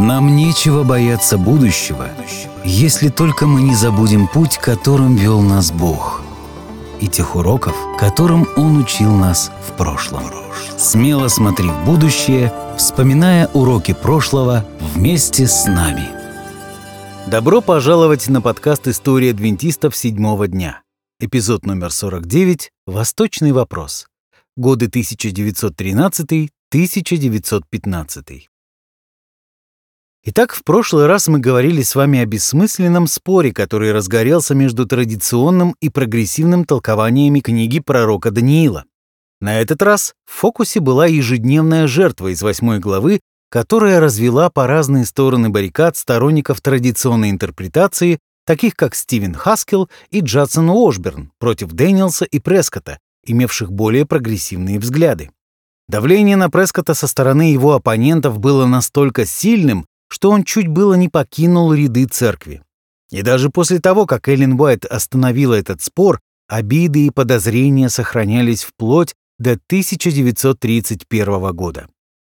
Нам нечего бояться будущего, если только мы не забудем путь, которым вел нас Бог, и тех уроков, которым Он учил нас в прошлом. Смело смотри в будущее, вспоминая уроки прошлого вместе с нами. Добро пожаловать на подкаст «История адвентистов седьмого дня». Эпизод номер 49 «Восточный вопрос». Годы 1913-1915. Итак, в прошлый раз мы говорили с вами о бессмысленном споре, который разгорелся между традиционным и прогрессивным толкованиями книги пророка Даниила. На этот раз в фокусе была ежедневная жертва из восьмой главы, которая развела по разные стороны баррикад сторонников традиционной интерпретации, таких как Стивен Хаскел и Джадсон Уошберн против Дэниелса и Прескота, имевших более прогрессивные взгляды. Давление на Прескота со стороны его оппонентов было настолько сильным, что он чуть было не покинул ряды церкви. И даже после того, как Эллен Уайт остановила этот спор, обиды и подозрения сохранялись вплоть до 1931 года.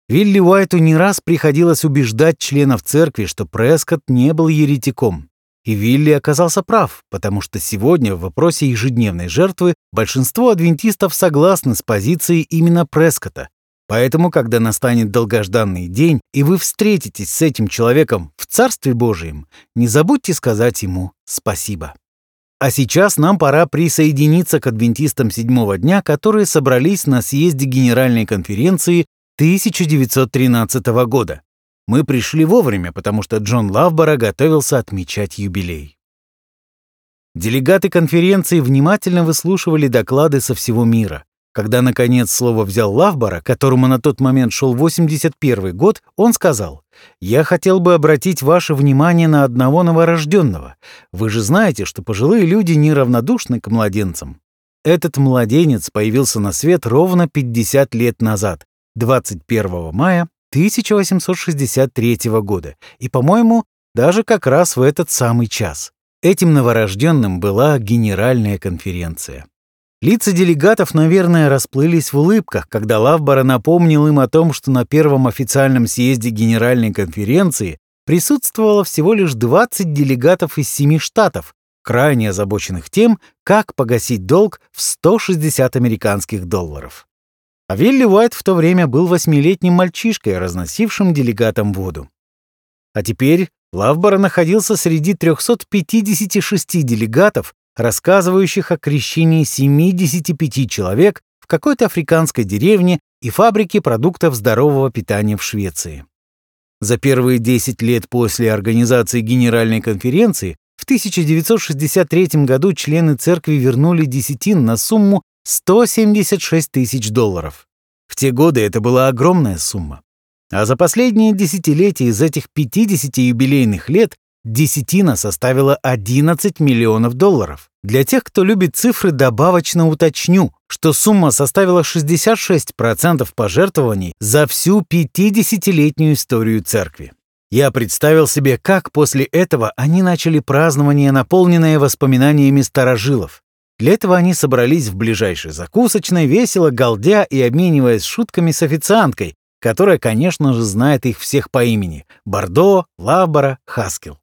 Вилли Уайту не раз приходилось убеждать членов церкви, что Прескотт не был еретиком. И Вилли оказался прав, потому что сегодня в вопросе ежедневной жертвы большинство адвентистов согласны с позицией именно Прескота, Поэтому, когда настанет долгожданный день, и вы встретитесь с этим человеком в Царстве Божьем, не забудьте сказать ему спасибо. А сейчас нам пора присоединиться к адвентистам седьмого дня, которые собрались на съезде Генеральной конференции 1913 года. Мы пришли вовремя, потому что Джон Лавбора готовился отмечать юбилей. Делегаты конференции внимательно выслушивали доклады со всего мира. Когда, наконец, слово взял Лавбора, которому на тот момент шел 81 год, он сказал, «Я хотел бы обратить ваше внимание на одного новорожденного. Вы же знаете, что пожилые люди неравнодушны к младенцам. Этот младенец появился на свет ровно 50 лет назад, 21 мая 1863 года, и, по-моему, даже как раз в этот самый час. Этим новорожденным была Генеральная конференция. Лица делегатов, наверное, расплылись в улыбках, когда Лавбора напомнил им о том, что на первом официальном съезде Генеральной конференции присутствовало всего лишь 20 делегатов из семи штатов, крайне озабоченных тем, как погасить долг в 160 американских долларов. А Вилли Уайт в то время был восьмилетним мальчишкой, разносившим делегатам воду. А теперь Лавбора находился среди 356 делегатов, рассказывающих о крещении 75 человек в какой-то африканской деревне и фабрике продуктов здорового питания в Швеции. За первые 10 лет после организации Генеральной конференции в 1963 году члены церкви вернули десятин на сумму 176 тысяч долларов. В те годы это была огромная сумма. А за последние десятилетия из этих 50 юбилейных лет десятина составила 11 миллионов долларов. Для тех, кто любит цифры, добавочно уточню, что сумма составила 66% пожертвований за всю 50-летнюю историю церкви. Я представил себе, как после этого они начали празднование, наполненное воспоминаниями старожилов. Для этого они собрались в ближайшей закусочной, весело галдя и обмениваясь шутками с официанткой, которая, конечно же, знает их всех по имени – Бордо, Лавбора, Хаскел.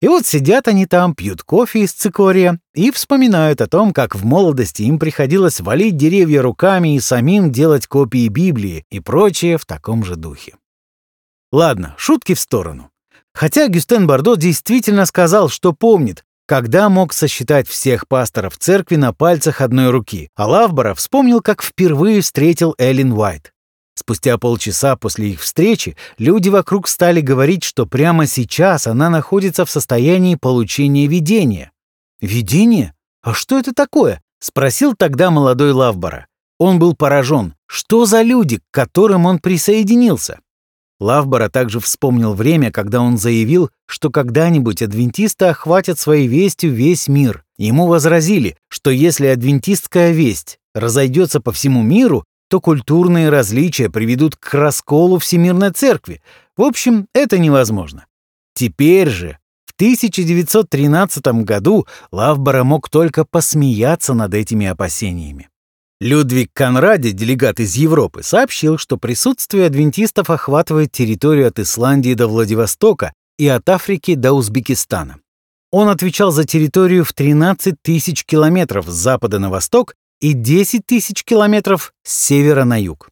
И вот сидят они там, пьют кофе из цикория и вспоминают о том, как в молодости им приходилось валить деревья руками и самим делать копии Библии и прочее в таком же духе. Ладно, шутки в сторону. Хотя Гюстен Бардо действительно сказал, что помнит, когда мог сосчитать всех пасторов церкви на пальцах одной руки, а Лавбора вспомнил, как впервые встретил Эллен Уайт. Спустя полчаса после их встречи люди вокруг стали говорить, что прямо сейчас она находится в состоянии получения видения. «Видение? А что это такое?» — спросил тогда молодой Лавбора. Он был поражен. Что за люди, к которым он присоединился? Лавбора также вспомнил время, когда он заявил, что когда-нибудь адвентисты охватят своей вестью весь мир. Ему возразили, что если адвентистская весть разойдется по всему миру, то культурные различия приведут к расколу Всемирной Церкви. В общем, это невозможно. Теперь же, в 1913 году, Лавбора мог только посмеяться над этими опасениями. Людвиг Конраде, делегат из Европы, сообщил, что присутствие адвентистов охватывает территорию от Исландии до Владивостока и от Африки до Узбекистана. Он отвечал за территорию в 13 тысяч километров с запада на восток и 10 тысяч километров с севера на юг.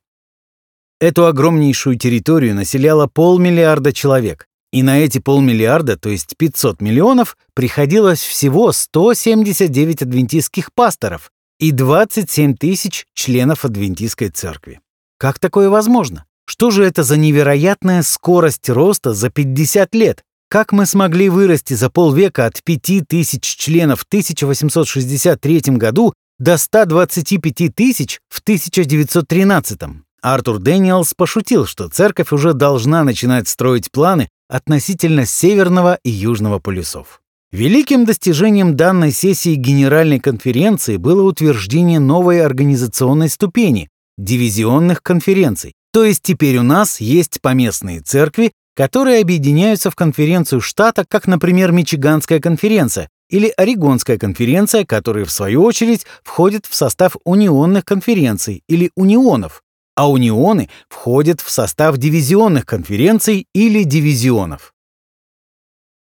Эту огромнейшую территорию населяло полмиллиарда человек, и на эти полмиллиарда, то есть 500 миллионов, приходилось всего 179 адвентистских пасторов и 27 тысяч членов адвентистской церкви. Как такое возможно? Что же это за невероятная скорость роста за 50 лет? Как мы смогли вырасти за полвека от 5000 членов в 1863 году до 125 тысяч в 1913? Артур Дэниелс пошутил, что церковь уже должна начинать строить планы относительно Северного и Южного полюсов. Великим достижением данной сессии Генеральной конференции было утверждение новой организационной ступени – дивизионных конференций. То есть теперь у нас есть поместные церкви, которые объединяются в конференцию штата, как, например, Мичиганская конференция или Орегонская конференция, которые, в свою очередь, входят в состав унионных конференций или унионов, а унионы входят в состав дивизионных конференций или дивизионов.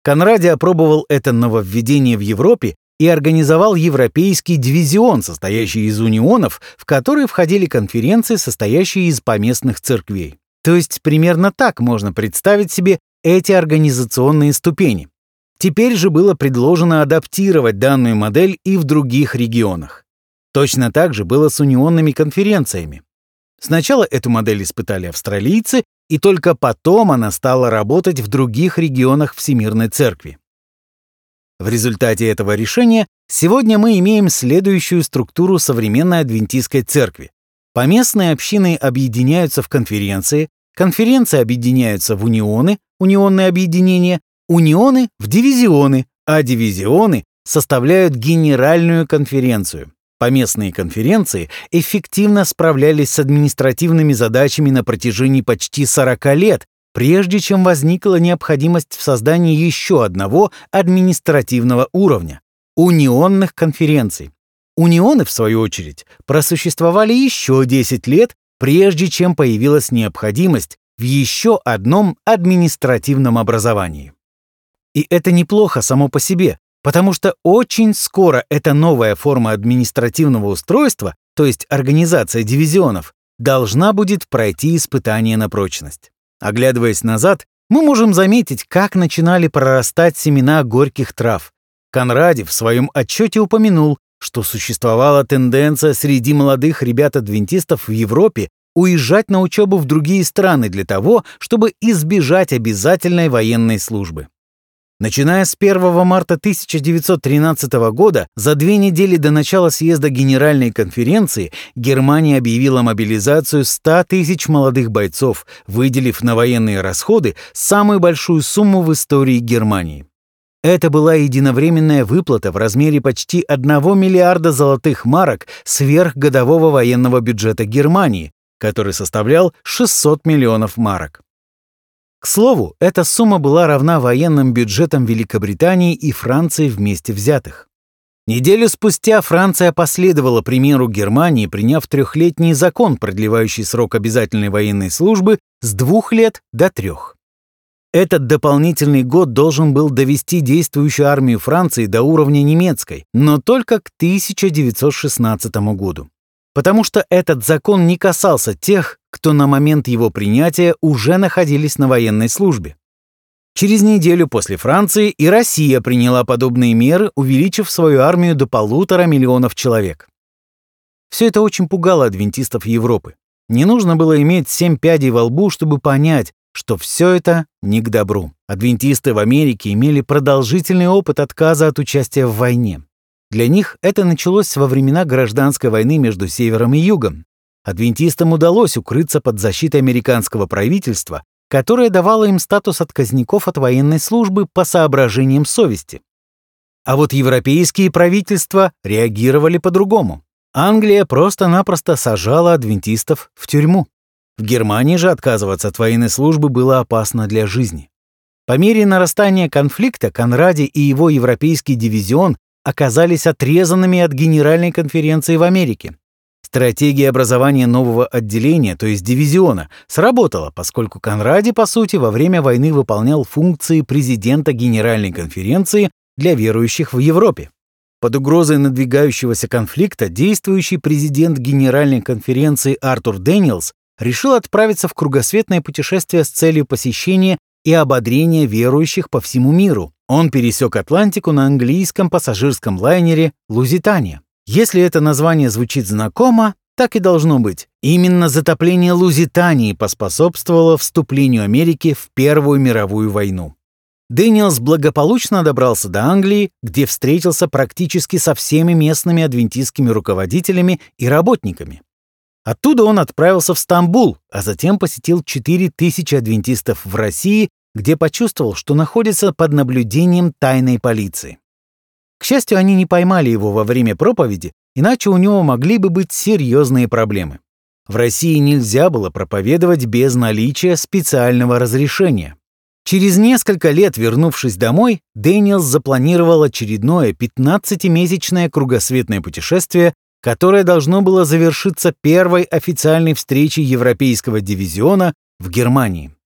Конради опробовал это нововведение в Европе и организовал Европейский дивизион, состоящий из унионов, в который входили конференции, состоящие из поместных церквей. То есть примерно так можно представить себе эти организационные ступени. Теперь же было предложено адаптировать данную модель и в других регионах. Точно так же было с унионными конференциями. Сначала эту модель испытали австралийцы, и только потом она стала работать в других регионах Всемирной Церкви. В результате этого решения сегодня мы имеем следующую структуру современной адвентистской церкви. Поместные общины объединяются в конференции, Конференции объединяются в унионы, унионные объединения, унионы в дивизионы, а дивизионы составляют генеральную конференцию. Поместные конференции эффективно справлялись с административными задачами на протяжении почти 40 лет, прежде чем возникла необходимость в создании еще одного административного уровня – унионных конференций. Унионы, в свою очередь, просуществовали еще 10 лет прежде чем появилась необходимость в еще одном административном образовании. И это неплохо само по себе, потому что очень скоро эта новая форма административного устройства, то есть организация дивизионов, должна будет пройти испытание на прочность. Оглядываясь назад, мы можем заметить, как начинали прорастать семена горьких трав. Конради в своем отчете упомянул, что существовала тенденция среди молодых ребят-адвентистов в Европе уезжать на учебу в другие страны для того, чтобы избежать обязательной военной службы. Начиная с 1 марта 1913 года, за две недели до начала съезда Генеральной конференции, Германия объявила мобилизацию 100 тысяч молодых бойцов, выделив на военные расходы самую большую сумму в истории Германии. Это была единовременная выплата в размере почти 1 миллиарда золотых марок сверх годового военного бюджета Германии, который составлял 600 миллионов марок. К слову, эта сумма была равна военным бюджетам Великобритании и Франции вместе взятых. Неделю спустя Франция последовала примеру Германии, приняв трехлетний закон, продлевающий срок обязательной военной службы с двух лет до трех. Этот дополнительный год должен был довести действующую армию Франции до уровня немецкой, но только к 1916 году. Потому что этот закон не касался тех, кто на момент его принятия уже находились на военной службе. Через неделю после Франции и Россия приняла подобные меры, увеличив свою армию до полутора миллионов человек. Все это очень пугало адвентистов Европы. Не нужно было иметь семь пядей во лбу, чтобы понять, что все это не к добру. Адвентисты в Америке имели продолжительный опыт отказа от участия в войне. Для них это началось во времена гражданской войны между Севером и Югом. Адвентистам удалось укрыться под защитой американского правительства, которое давало им статус отказников от военной службы по соображениям совести. А вот европейские правительства реагировали по-другому. Англия просто-напросто сажала адвентистов в тюрьму. В Германии же отказываться от военной службы было опасно для жизни. По мере нарастания конфликта Конради и его европейский дивизион оказались отрезанными от Генеральной конференции в Америке. Стратегия образования нового отделения, то есть дивизиона, сработала, поскольку Конради, по сути, во время войны выполнял функции президента Генеральной конференции для верующих в Европе. Под угрозой надвигающегося конфликта действующий президент Генеральной конференции Артур Дэниелс решил отправиться в кругосветное путешествие с целью посещения и ободрения верующих по всему миру. Он пересек Атлантику на английском пассажирском лайнере «Лузитания». Если это название звучит знакомо, так и должно быть. Именно затопление Лузитании поспособствовало вступлению Америки в Первую мировую войну. Дэниелс благополучно добрался до Англии, где встретился практически со всеми местными адвентистскими руководителями и работниками. Оттуда он отправился в Стамбул, а затем посетил 4000 адвентистов в России, где почувствовал, что находится под наблюдением тайной полиции. К счастью, они не поймали его во время проповеди, иначе у него могли бы быть серьезные проблемы. В России нельзя было проповедовать без наличия специального разрешения. Через несколько лет, вернувшись домой, Дэниелс запланировал очередное 15-месячное кругосветное путешествие, которое должно было завершиться первой официальной встречей Европейского дивизиона в Германии.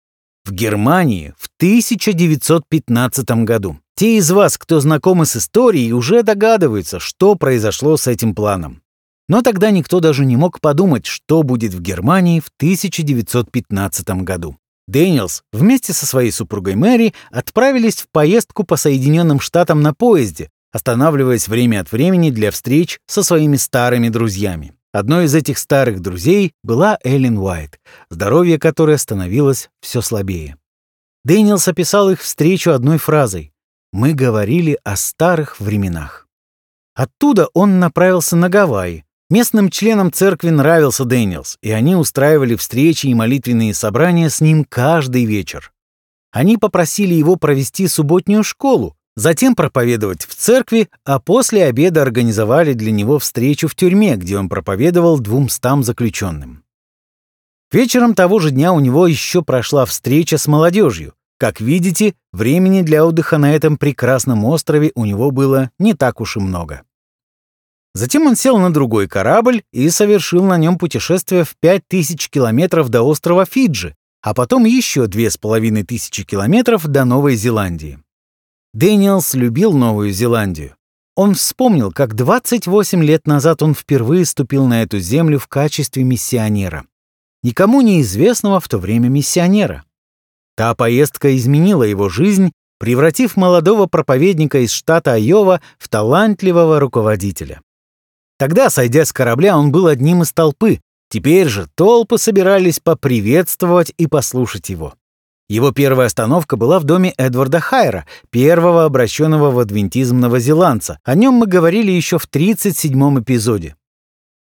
В Германии в 1915 году. Те из вас, кто знакомы с историей, уже догадываются, что произошло с этим планом. Но тогда никто даже не мог подумать, что будет в Германии в 1915 году. Дэниелс вместе со своей супругой Мэри отправились в поездку по Соединенным Штатам на поезде, останавливаясь время от времени для встреч со своими старыми друзьями. Одной из этих старых друзей была Эллен Уайт, здоровье которой становилось все слабее. Дэниелс описал их встречу одной фразой мы говорили о старых временах. Оттуда он направился на Гавайи. Местным членам церкви нравился Дэниелс, и они устраивали встречи и молитвенные собрания с ним каждый вечер. Они попросили его провести субботнюю школу, затем проповедовать в церкви, а после обеда организовали для него встречу в тюрьме, где он проповедовал двумстам заключенным. Вечером того же дня у него еще прошла встреча с молодежью, как видите, времени для отдыха на этом прекрасном острове у него было не так уж и много. Затем он сел на другой корабль и совершил на нем путешествие в 5000 километров до острова Фиджи, а потом еще 2500 километров до Новой Зеландии. Дэниелс любил Новую Зеландию. Он вспомнил, как 28 лет назад он впервые ступил на эту землю в качестве миссионера. Никому неизвестного в то время миссионера. Та поездка изменила его жизнь, превратив молодого проповедника из штата Айова в талантливого руководителя. Тогда, сойдя с корабля, он был одним из толпы. Теперь же толпы собирались поприветствовать и послушать его. Его первая остановка была в доме Эдварда Хайра, первого обращенного в адвентизм новозеландца. О нем мы говорили еще в 37-м эпизоде.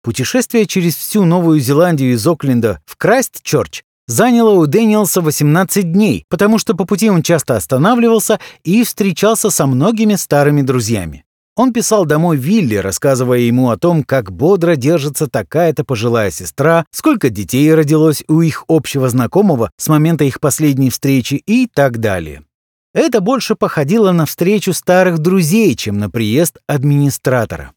Путешествие через всю Новую Зеландию из Окленда в Крайст-Чорч заняло у Дэниелса 18 дней, потому что по пути он часто останавливался и встречался со многими старыми друзьями. Он писал домой Вилли, рассказывая ему о том, как бодро держится такая-то пожилая сестра, сколько детей родилось у их общего знакомого с момента их последней встречи и так далее. Это больше походило на встречу старых друзей, чем на приезд администратора.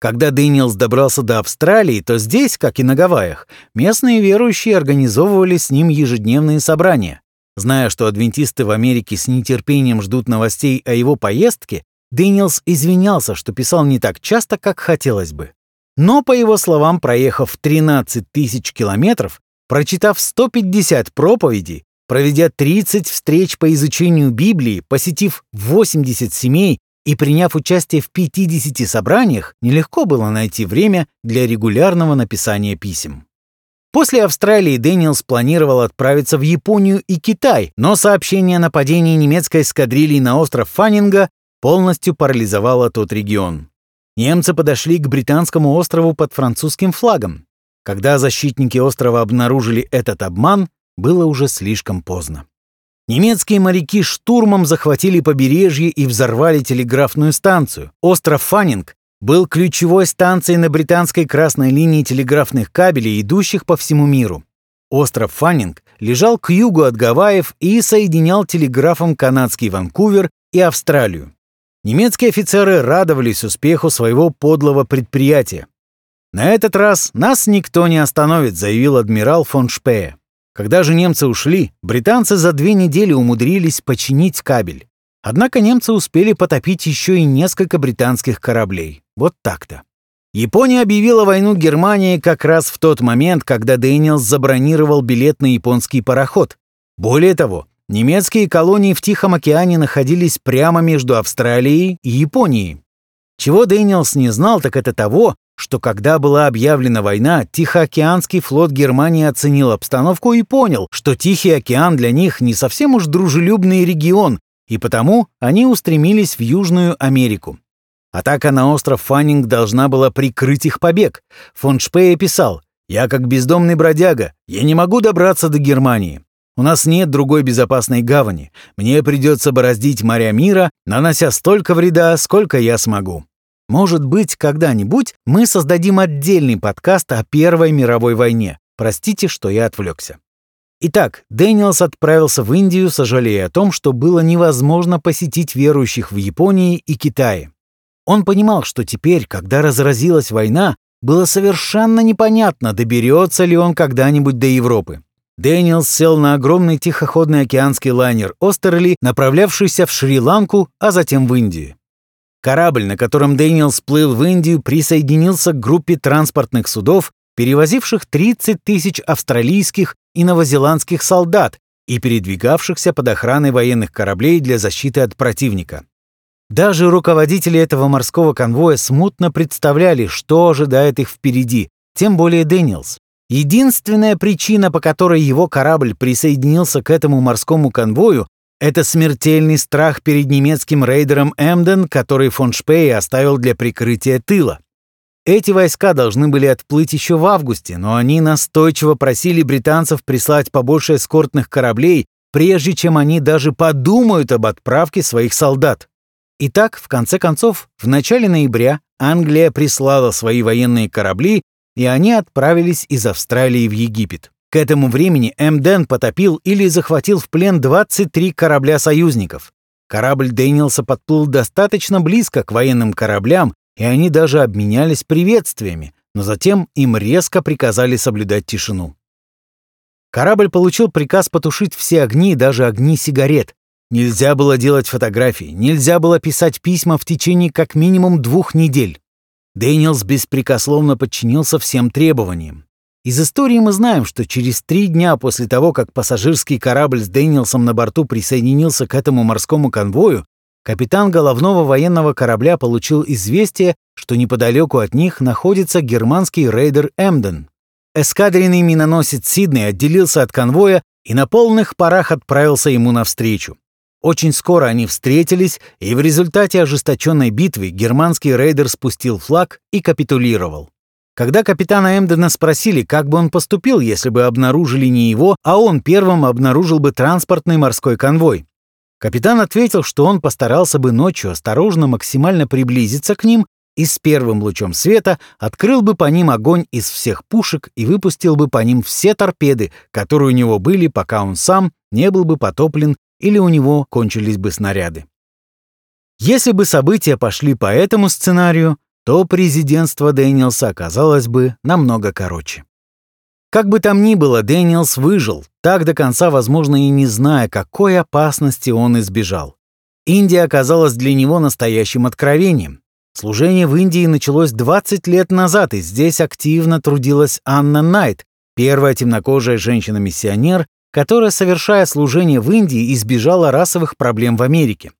Когда Дэниелс добрался до Австралии, то здесь, как и на Гавайях, местные верующие организовывали с ним ежедневные собрания. Зная, что адвентисты в Америке с нетерпением ждут новостей о его поездке, Дэниелс извинялся, что писал не так часто, как хотелось бы. Но, по его словам, проехав 13 тысяч километров, прочитав 150 проповедей, проведя 30 встреч по изучению Библии, посетив 80 семей и приняв участие в 50 собраниях, нелегко было найти время для регулярного написания писем. После Австралии Дэниелс планировал отправиться в Японию и Китай, но сообщение о нападении немецкой эскадрильи на остров Фаннинга полностью парализовало тот регион. Немцы подошли к британскому острову под французским флагом. Когда защитники острова обнаружили этот обман, было уже слишком поздно. Немецкие моряки штурмом захватили побережье и взорвали телеграфную станцию. Остров Фаннинг был ключевой станцией на британской красной линии телеграфных кабелей, идущих по всему миру. Остров Фаннинг лежал к югу от Гавайев и соединял телеграфом канадский Ванкувер и Австралию. Немецкие офицеры радовались успеху своего подлого предприятия. «На этот раз нас никто не остановит», — заявил адмирал фон Шпее. Когда же немцы ушли, британцы за две недели умудрились починить кабель. Однако немцы успели потопить еще и несколько британских кораблей. Вот так-то. Япония объявила войну Германии как раз в тот момент, когда Дэниелс забронировал билет на японский пароход. Более того, немецкие колонии в Тихом океане находились прямо между Австралией и Японией. Чего Дэниелс не знал, так это того, что когда была объявлена война, Тихоокеанский флот Германии оценил обстановку и понял, что Тихий океан для них не совсем уж дружелюбный регион, и потому они устремились в Южную Америку. Атака на остров Фаннинг должна была прикрыть их побег. Фон Шпее писал, «Я как бездомный бродяга, я не могу добраться до Германии. У нас нет другой безопасной гавани. Мне придется бороздить моря мира, нанося столько вреда, сколько я смогу». Может быть, когда-нибудь мы создадим отдельный подкаст о Первой мировой войне. Простите, что я отвлекся. Итак, Дэниелс отправился в Индию, сожалея о том, что было невозможно посетить верующих в Японии и Китае. Он понимал, что теперь, когда разразилась война, было совершенно непонятно, доберется ли он когда-нибудь до Европы. Дэниелс сел на огромный тихоходный океанский лайнер «Остерли», направлявшийся в Шри-Ланку, а затем в Индию. Корабль, на котором Дэниелс плыл в Индию, присоединился к группе транспортных судов, перевозивших 30 тысяч австралийских и новозеландских солдат и передвигавшихся под охраной военных кораблей для защиты от противника. Даже руководители этого морского конвоя смутно представляли, что ожидает их впереди, тем более Дэниелс. Единственная причина, по которой его корабль присоединился к этому морскому конвою, это смертельный страх перед немецким рейдером Эмден, который фон Шпей оставил для прикрытия тыла. Эти войска должны были отплыть еще в августе, но они настойчиво просили британцев прислать побольше эскортных кораблей, прежде чем они даже подумают об отправке своих солдат. Итак, в конце концов, в начале ноября Англия прислала свои военные корабли, и они отправились из Австралии в Египет. К этому времени Эмден потопил или захватил в плен 23 корабля союзников. Корабль Дэниелса подплыл достаточно близко к военным кораблям, и они даже обменялись приветствиями, но затем им резко приказали соблюдать тишину. Корабль получил приказ потушить все огни, даже огни сигарет, Нельзя было делать фотографии, нельзя было писать письма в течение как минимум двух недель. Дэниелс беспрекословно подчинился всем требованиям. Из истории мы знаем, что через три дня после того, как пассажирский корабль с Дэниелсом на борту присоединился к этому морскому конвою, капитан головного военного корабля получил известие, что неподалеку от них находится германский рейдер Эмден. Эскадренный миноносец Сиднey отделился от конвоя и на полных парах отправился ему навстречу. Очень скоро они встретились, и в результате ожесточенной битвы германский рейдер спустил флаг и капитулировал. Когда капитана Эмдена спросили, как бы он поступил, если бы обнаружили не его, а он первым обнаружил бы транспортный морской конвой, капитан ответил, что он постарался бы ночью осторожно максимально приблизиться к ним и с первым лучом света открыл бы по ним огонь из всех пушек и выпустил бы по ним все торпеды, которые у него были, пока он сам не был бы потоплен или у него кончились бы снаряды. Если бы события пошли по этому сценарию, то президентство Дэниелса оказалось бы намного короче. Как бы там ни было, Дэниелс выжил, так до конца, возможно, и не зная, какой опасности он избежал. Индия оказалась для него настоящим откровением. Служение в Индии началось 20 лет назад, и здесь активно трудилась Анна Найт, первая темнокожая женщина-миссионер, которая, совершая служение в Индии, избежала расовых проблем в Америке.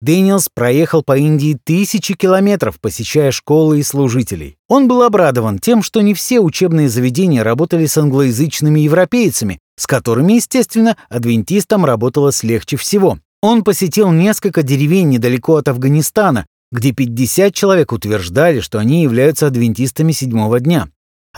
Дэниелс проехал по Индии тысячи километров, посещая школы и служителей. Он был обрадован тем, что не все учебные заведения работали с англоязычными европейцами, с которыми, естественно, адвентистам работалось легче всего. Он посетил несколько деревень недалеко от Афганистана, где 50 человек утверждали, что они являются адвентистами седьмого дня.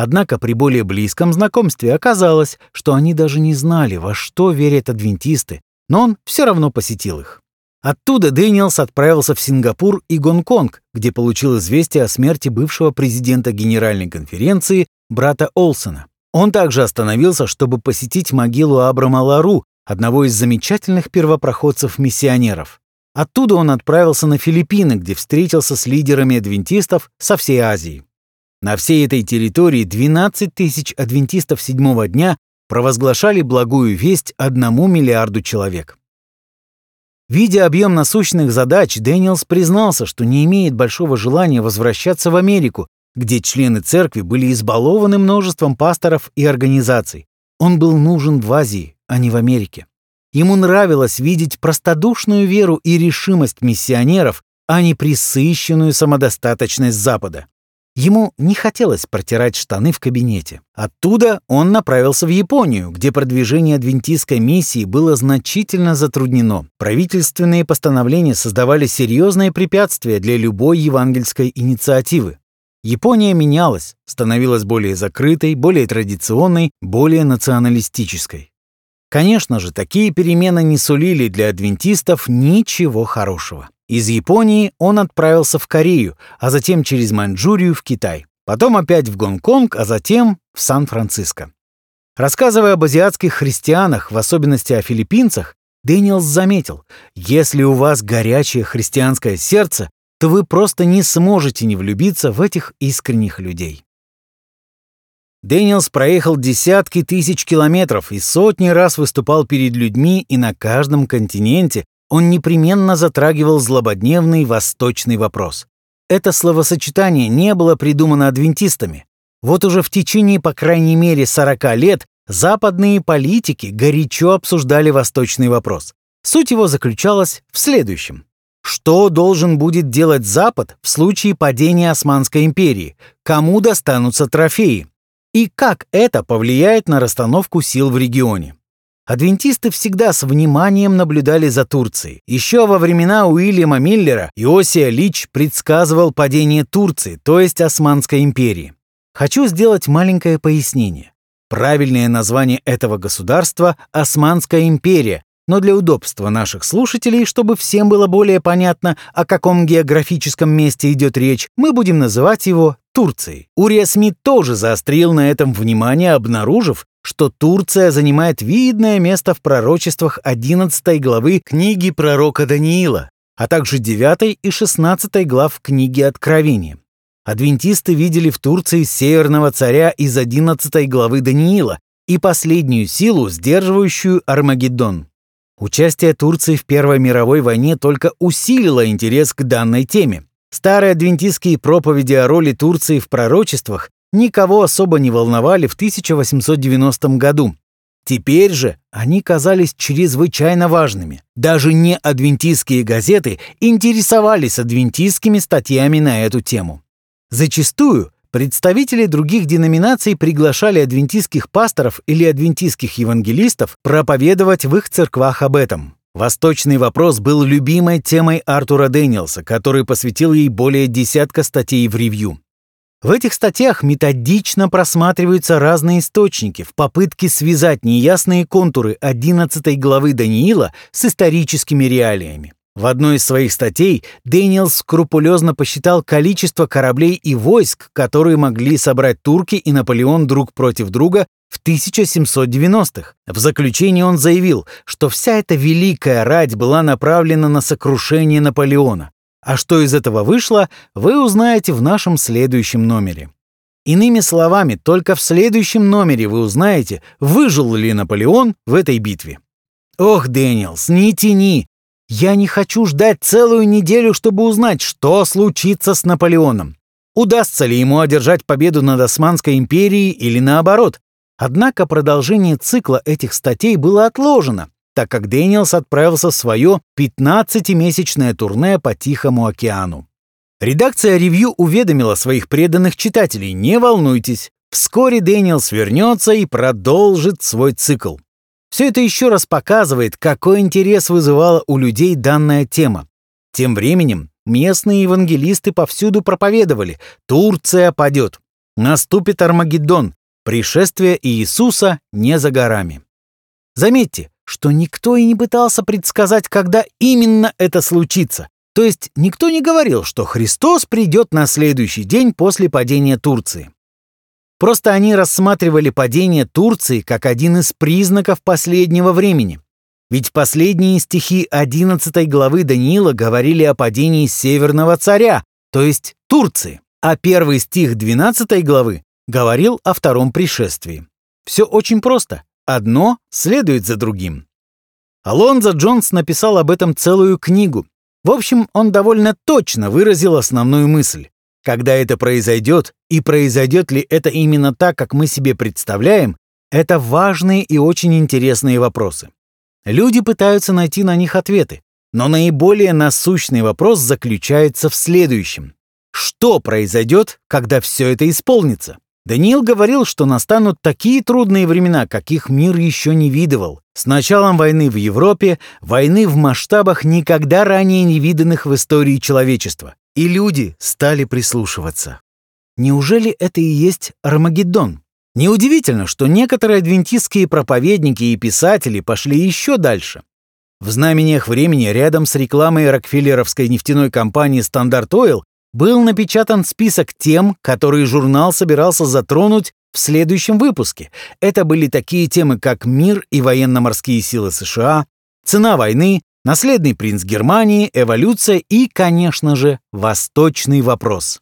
Однако при более близком знакомстве оказалось, что они даже не знали, во что верят адвентисты, но он все равно посетил их. Оттуда Дэниелс отправился в Сингапур и Гонконг, где получил известие о смерти бывшего президента Генеральной конференции брата Олсона. Он также остановился, чтобы посетить могилу Абрама Лару, одного из замечательных первопроходцев-миссионеров. Оттуда он отправился на Филиппины, где встретился с лидерами адвентистов со всей Азии. На всей этой территории 12 тысяч адвентистов седьмого дня провозглашали благую весть одному миллиарду человек. Видя объем насущных задач, Дэниелс признался, что не имеет большого желания возвращаться в Америку, где члены церкви были избалованы множеством пасторов и организаций. Он был нужен в Азии, а не в Америке. Ему нравилось видеть простодушную веру и решимость миссионеров, а не присыщенную самодостаточность Запада. Ему не хотелось протирать штаны в кабинете. Оттуда он направился в Японию, где продвижение адвентистской миссии было значительно затруднено. Правительственные постановления создавали серьезные препятствия для любой евангельской инициативы. Япония менялась, становилась более закрытой, более традиционной, более националистической. Конечно же, такие перемены не сулили для адвентистов ничего хорошего. Из Японии он отправился в Корею, а затем через Маньчжурию в Китай. Потом опять в Гонконг, а затем в Сан-Франциско. Рассказывая об азиатских христианах, в особенности о филиппинцах, Дэниелс заметил, если у вас горячее христианское сердце, то вы просто не сможете не влюбиться в этих искренних людей. Дэниелс проехал десятки тысяч километров и сотни раз выступал перед людьми и на каждом континенте он непременно затрагивал злободневный восточный вопрос. Это словосочетание не было придумано адвентистами. Вот уже в течение, по крайней мере, 40 лет западные политики горячо обсуждали восточный вопрос. Суть его заключалась в следующем. Что должен будет делать Запад в случае падения Османской империи? Кому достанутся трофеи? И как это повлияет на расстановку сил в регионе? Адвентисты всегда с вниманием наблюдали за Турцией. Еще во времена Уильяма Миллера Иосия Лич предсказывал падение Турции, то есть Османской империи. Хочу сделать маленькое пояснение. Правильное название этого государства – Османская империя, но для удобства наших слушателей, чтобы всем было более понятно, о каком географическом месте идет речь, мы будем называть его Турцией. Урия Смит тоже заострил на этом внимание, обнаружив, что Турция занимает видное место в пророчествах 11 главы книги пророка Даниила, а также 9 и 16 глав книги Откровения. Адвентисты видели в Турции северного царя из 11 главы Даниила и последнюю силу, сдерживающую Армагеддон. Участие Турции в Первой мировой войне только усилило интерес к данной теме. Старые адвентистские проповеди о роли Турции в пророчествах никого особо не волновали в 1890 году. Теперь же они казались чрезвычайно важными. Даже не адвентистские газеты интересовались адвентистскими статьями на эту тему. Зачастую представители других деноминаций приглашали адвентистских пасторов или адвентистских евангелистов проповедовать в их церквах об этом. Восточный вопрос был любимой темой Артура Дэниелса, который посвятил ей более десятка статей в ревью. В этих статьях методично просматриваются разные источники в попытке связать неясные контуры 11 главы Даниила с историческими реалиями. В одной из своих статей Дэниел скрупулезно посчитал количество кораблей и войск, которые могли собрать турки и Наполеон друг против друга в 1790-х. В заключении он заявил, что вся эта великая рать была направлена на сокрушение Наполеона. А что из этого вышло, вы узнаете в нашем следующем номере. Иными словами, только в следующем номере вы узнаете, выжил ли Наполеон в этой битве. Ох, Дэниелс, не тяни. Я не хочу ждать целую неделю, чтобы узнать, что случится с Наполеоном. Удастся ли ему одержать победу над Османской империей или наоборот. Однако продолжение цикла этих статей было отложено, так как Дэниелс отправился в свое 15-месячное турне по Тихому океану. Редакция ревью уведомила своих преданных читателей, не волнуйтесь, вскоре Дэниелс вернется и продолжит свой цикл. Все это еще раз показывает, какой интерес вызывала у людей данная тема. Тем временем местные евангелисты повсюду проповедовали «Турция падет», «Наступит Армагеддон», «Пришествие Иисуса не за горами». Заметьте, что никто и не пытался предсказать, когда именно это случится. То есть никто не говорил, что Христос придет на следующий день после падения Турции. Просто они рассматривали падение Турции как один из признаков последнего времени. Ведь последние стихи 11 главы Даниила говорили о падении Северного царя, то есть Турции. а первый стих 12 главы говорил о втором пришествии. Все очень просто. Одно следует за другим. Алонзо Джонс написал об этом целую книгу. В общем, он довольно точно выразил основную мысль. Когда это произойдет, и произойдет ли это именно так, как мы себе представляем, это важные и очень интересные вопросы. Люди пытаются найти на них ответы, но наиболее насущный вопрос заключается в следующем. Что произойдет, когда все это исполнится? Даниил говорил, что настанут такие трудные времена, каких мир еще не видывал. С началом войны в Европе, войны в масштабах никогда ранее не виданных в истории человечества. И люди стали прислушиваться. Неужели это и есть Армагеддон? Неудивительно, что некоторые адвентистские проповедники и писатели пошли еще дальше. В знамениях времени рядом с рекламой Рокфеллеровской нефтяной компании Standard Oil был напечатан список тем, которые журнал собирался затронуть в следующем выпуске. Это были такие темы, как мир и военно-морские силы США, цена войны, наследный принц Германии, эволюция и, конечно же, восточный вопрос.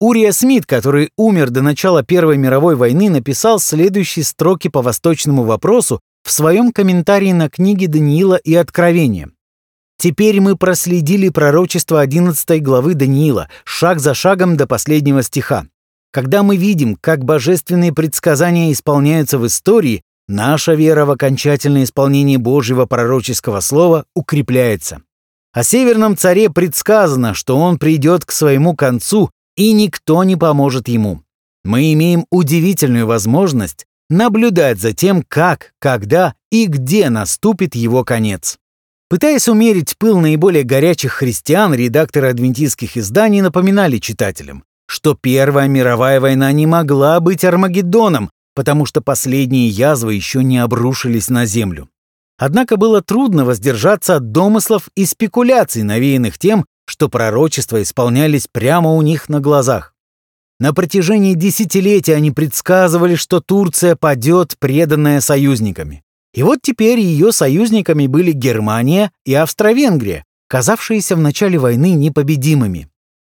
Урия Смит, который умер до начала Первой мировой войны, написал следующие строки по восточному вопросу в своем комментарии на книге Даниила и Откровения. Теперь мы проследили пророчество 11 главы Даниила, шаг за шагом до последнего стиха. Когда мы видим, как божественные предсказания исполняются в истории, наша вера в окончательное исполнение Божьего пророческого слова укрепляется. О Северном царе предсказано, что он придет к своему концу, и никто не поможет ему. Мы имеем удивительную возможность наблюдать за тем, как, когда и где наступит его конец. Пытаясь умерить пыл наиболее горячих христиан, редакторы адвентистских изданий напоминали читателям, что Первая мировая война не могла быть Армагеддоном, потому что последние язвы еще не обрушились на землю. Однако было трудно воздержаться от домыслов и спекуляций, навеянных тем, что пророчества исполнялись прямо у них на глазах. На протяжении десятилетий они предсказывали, что Турция падет, преданная союзниками. И вот теперь ее союзниками были Германия и Австро-Венгрия, казавшиеся в начале войны непобедимыми.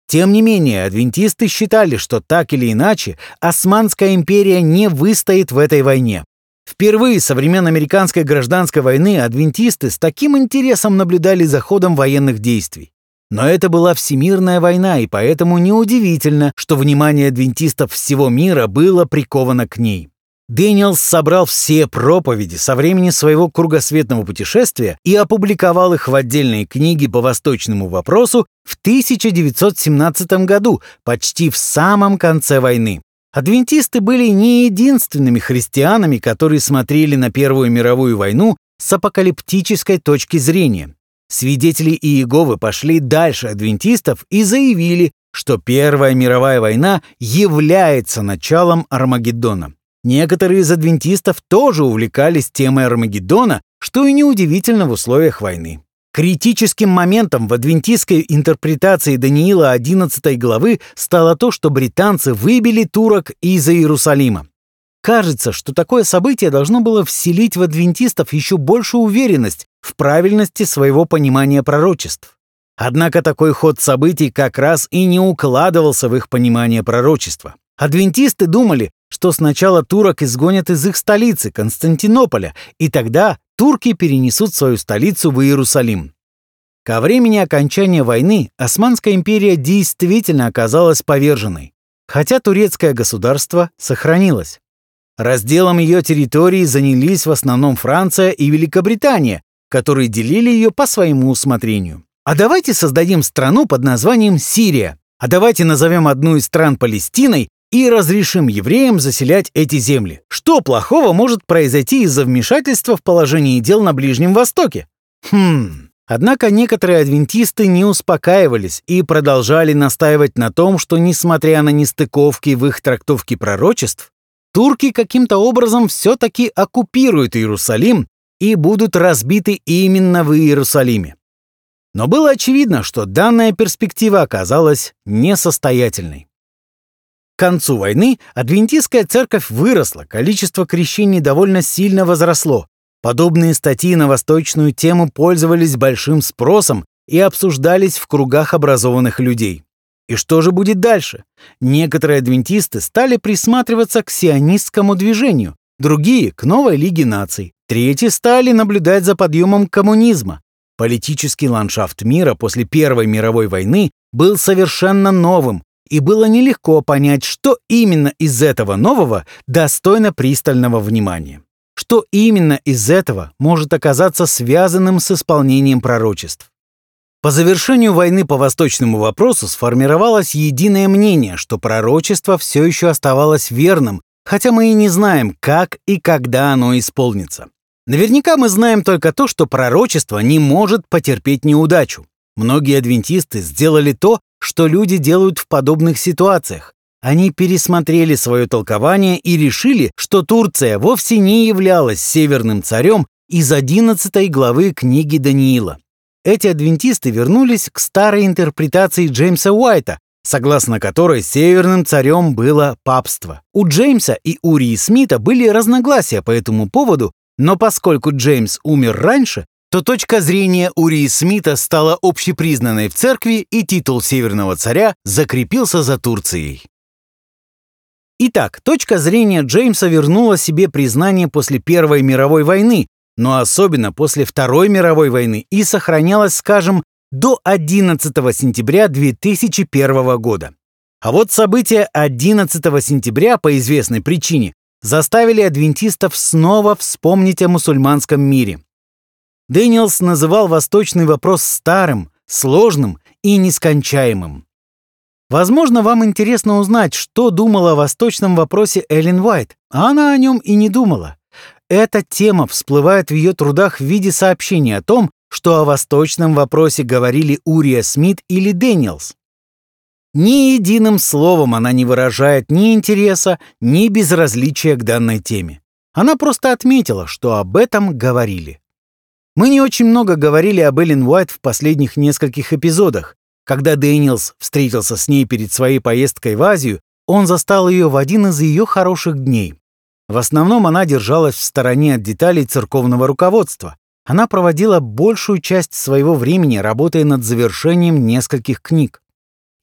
Тем не менее, адвентисты считали, что так или иначе Османская империя не выстоит в этой войне. Впервые со времен американской гражданской войны адвентисты с таким интересом наблюдали за ходом военных действий. Но это была всемирная война, и поэтому неудивительно, что внимание адвентистов всего мира было приковано к ней. Дэниелс собрал все проповеди со времени своего кругосветного путешествия и опубликовал их в отдельной книге по восточному вопросу в 1917 году, почти в самом конце войны. Адвентисты были не единственными христианами, которые смотрели на Первую мировую войну с апокалиптической точки зрения. Свидетели Иеговы пошли дальше адвентистов и заявили, что Первая мировая война является началом Армагеддона. Некоторые из адвентистов тоже увлекались темой Армагеддона, что и неудивительно в условиях войны. Критическим моментом в адвентистской интерпретации Даниила 11 главы стало то, что британцы выбили турок из Иерусалима. Кажется, что такое событие должно было вселить в адвентистов еще большую уверенность в правильности своего понимания пророчеств. Однако такой ход событий как раз и не укладывался в их понимание пророчества. Адвентисты думали, что сначала турок изгонят из их столицы, Константинополя, и тогда турки перенесут свою столицу в Иерусалим. Ко времени окончания войны Османская империя действительно оказалась поверженной, хотя турецкое государство сохранилось. Разделом ее территории занялись в основном Франция и Великобритания, которые делили ее по своему усмотрению. А давайте создадим страну под названием Сирия. А давайте назовем одну из стран Палестиной и разрешим евреям заселять эти земли. Что плохого может произойти из-за вмешательства в положение дел на Ближнем Востоке? Хм. Однако некоторые адвентисты не успокаивались и продолжали настаивать на том, что, несмотря на нестыковки в их трактовке пророчеств, турки каким-то образом все-таки оккупируют Иерусалим и будут разбиты именно в Иерусалиме. Но было очевидно, что данная перспектива оказалась несостоятельной. Концу войны адвентистская церковь выросла, количество крещений довольно сильно возросло. Подобные статьи на восточную тему пользовались большим спросом и обсуждались в кругах образованных людей. И что же будет дальше? Некоторые адвентисты стали присматриваться к сионистскому движению, другие — к новой Лиге наций, третьи стали наблюдать за подъемом коммунизма. Политический ландшафт мира после Первой мировой войны был совершенно новым, и было нелегко понять, что именно из этого нового достойно пристального внимания. Что именно из этого может оказаться связанным с исполнением пророчеств. По завершению войны по восточному вопросу сформировалось единое мнение, что пророчество все еще оставалось верным, хотя мы и не знаем, как и когда оно исполнится. Наверняка мы знаем только то, что пророчество не может потерпеть неудачу. Многие адвентисты сделали то, что люди делают в подобных ситуациях. Они пересмотрели свое толкование и решили, что Турция вовсе не являлась северным царем из 11 главы книги Даниила. Эти адвентисты вернулись к старой интерпретации Джеймса Уайта, согласно которой северным царем было папство. У Джеймса и Урии Смита были разногласия по этому поводу, но поскольку Джеймс умер раньше, то точка зрения Урии Смита стала общепризнанной в церкви, и титул Северного царя закрепился за Турцией. Итак, точка зрения Джеймса вернула себе признание после Первой мировой войны, но особенно после Второй мировой войны и сохранялась, скажем, до 11 сентября 2001 года. А вот события 11 сентября по известной причине заставили адвентистов снова вспомнить о мусульманском мире. Дэниелс называл восточный вопрос старым, сложным и нескончаемым. Возможно, вам интересно узнать, что думала о восточном вопросе Эллен Уайт, а она о нем и не думала. Эта тема всплывает в ее трудах в виде сообщения о том, что о восточном вопросе говорили Урия Смит или Дэниелс. Ни единым словом она не выражает ни интереса, ни безразличия к данной теме. Она просто отметила, что об этом говорили. Мы не очень много говорили об Эллен Уайт в последних нескольких эпизодах. Когда Дэниелс встретился с ней перед своей поездкой в Азию, он застал ее в один из ее хороших дней. В основном она держалась в стороне от деталей церковного руководства. Она проводила большую часть своего времени, работая над завершением нескольких книг.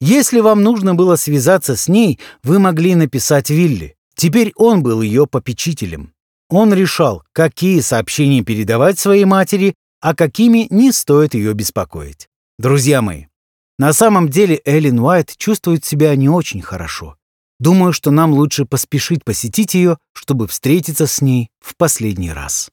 Если вам нужно было связаться с ней, вы могли написать Вилли. Теперь он был ее попечителем. Он решал, какие сообщения передавать своей матери, а какими не стоит ее беспокоить. Друзья мои, на самом деле Эллен Уайт чувствует себя не очень хорошо. Думаю, что нам лучше поспешить посетить ее, чтобы встретиться с ней в последний раз.